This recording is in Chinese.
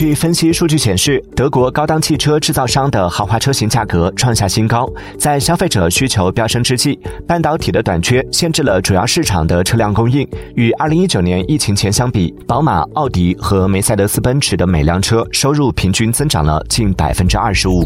据分析数据显示，德国高档汽车制造商的豪华车型价格创下新高。在消费者需求飙升之际，半导体的短缺限制了主要市场的车辆供应。与2019年疫情前相比，宝马、奥迪和梅赛德斯奔驰的每辆车收入平均增长了近百分之二十五。